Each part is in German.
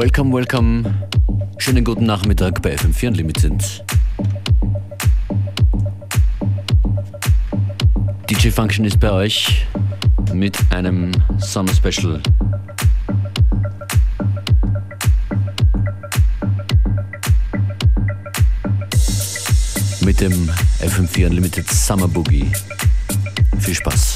Welcome, welcome. Schönen guten Nachmittag bei FM4 Unlimited. DJ Function ist bei euch mit einem Summer Special. Mit dem FM4 Unlimited Summer Boogie. Viel Spaß.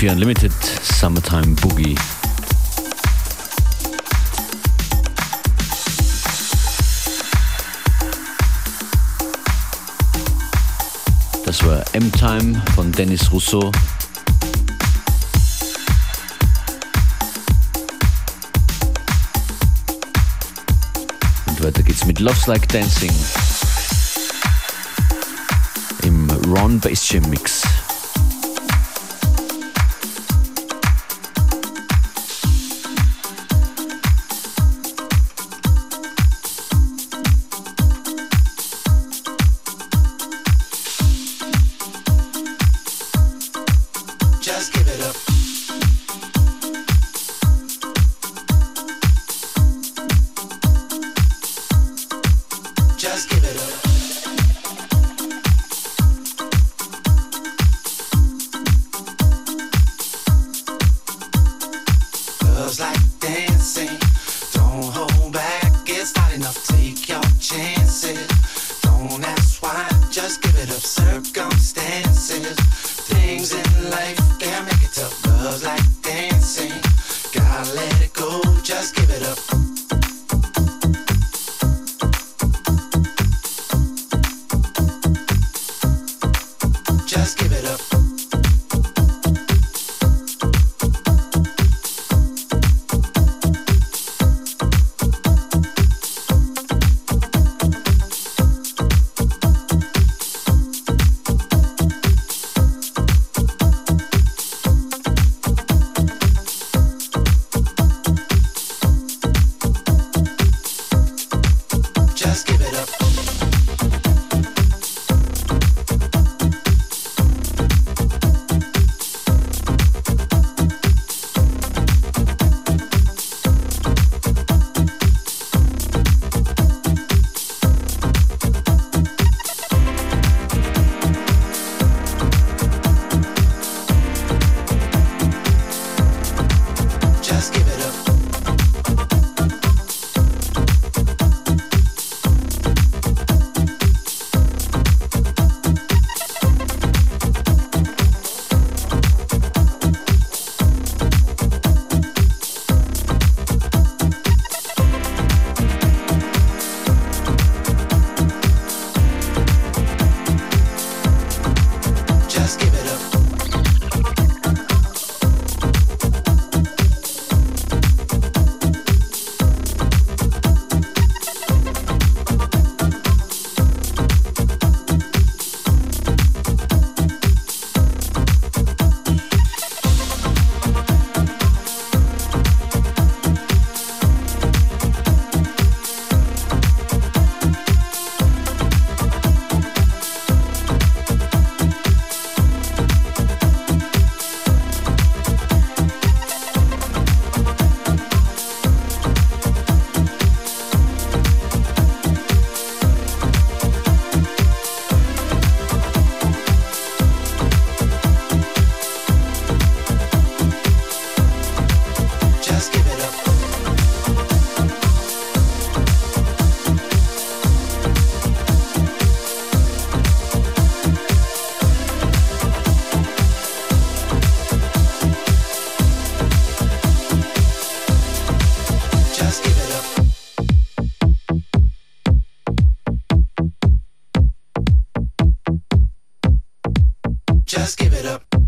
FM4 Unlimited Summertime Boogie. Das war M-Time von Dennis Rousseau. Und weiter geht's mit Loves Like Dancing im Ron Bass Mix. just give it up.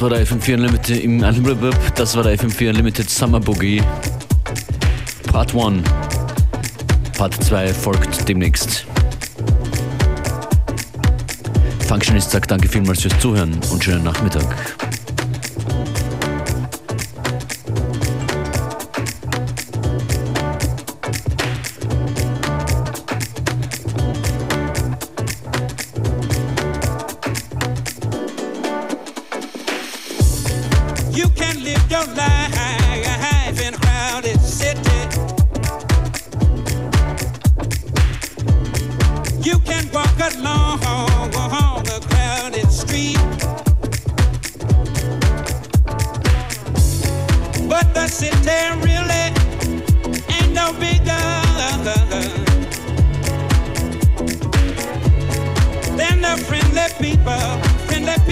Das war der FM4 Unlimited im Unlimited. Das war der FM4 Unlimited Summer Boogie. Part 1. Part 2 folgt demnächst. Functionist sagt danke vielmals fürs Zuhören und schönen Nachmittag.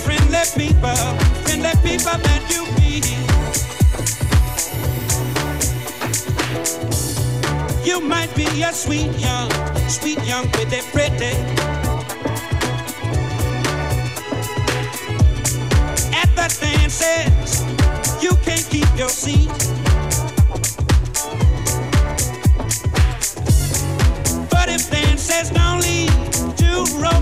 friendly people, friendly people that you meet. You might be a sweet young, sweet young pretty pretty. At the dances, you can't keep your seat. But if dances don't lead to romance.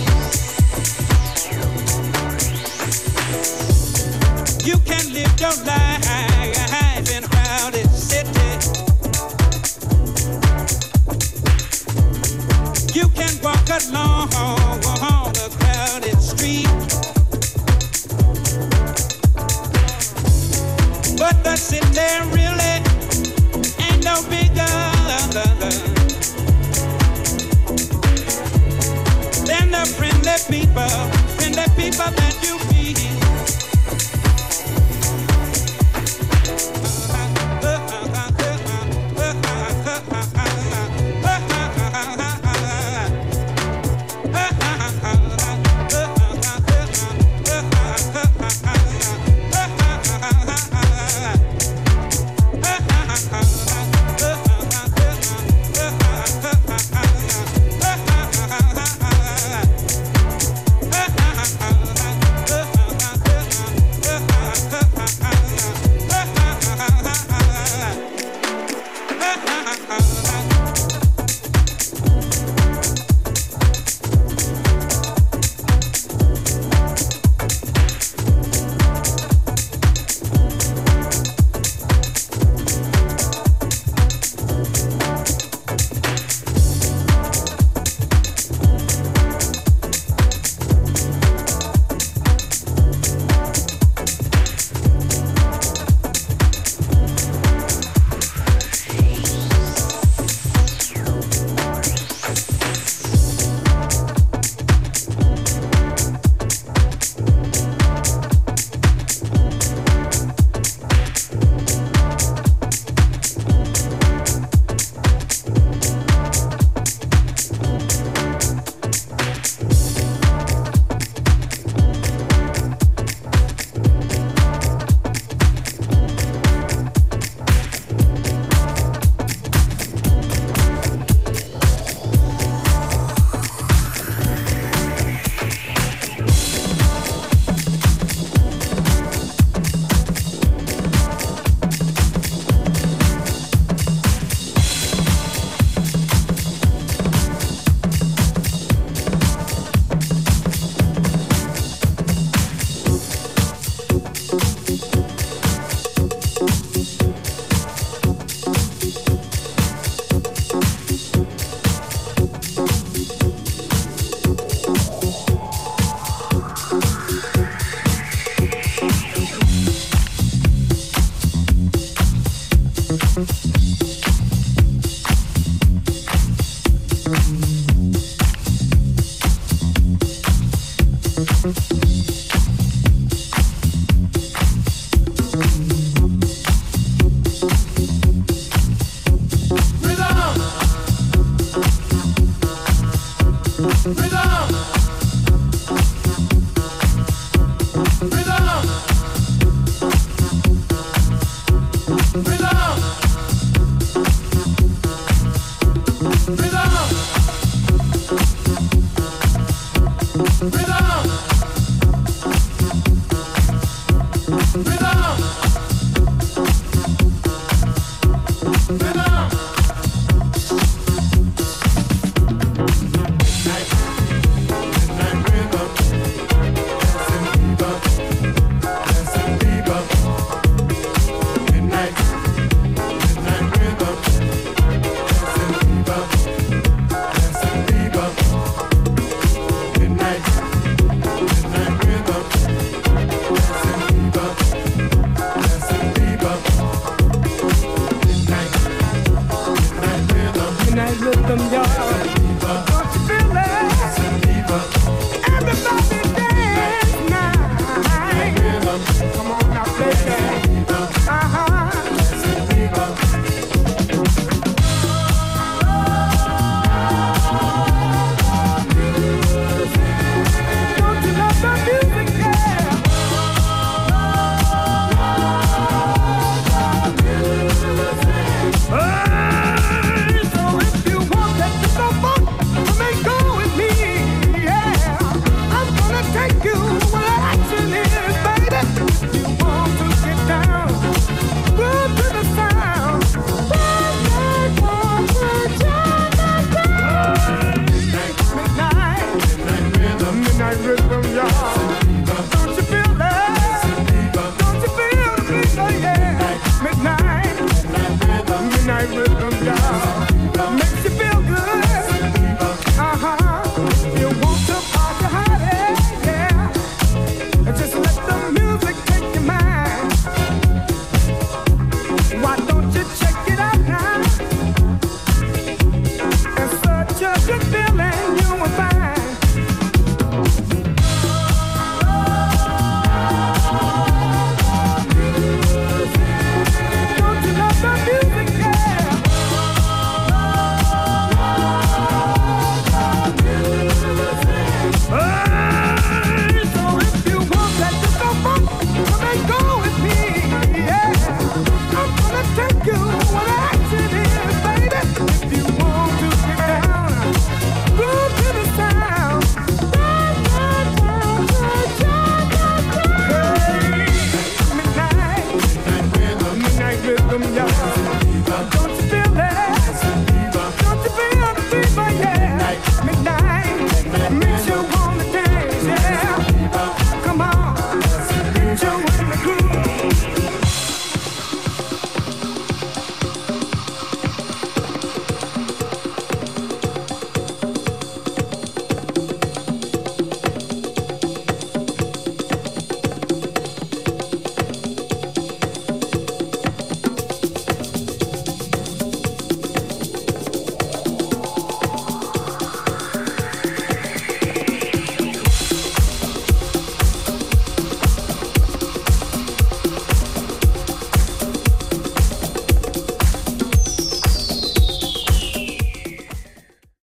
that long. Rhythm.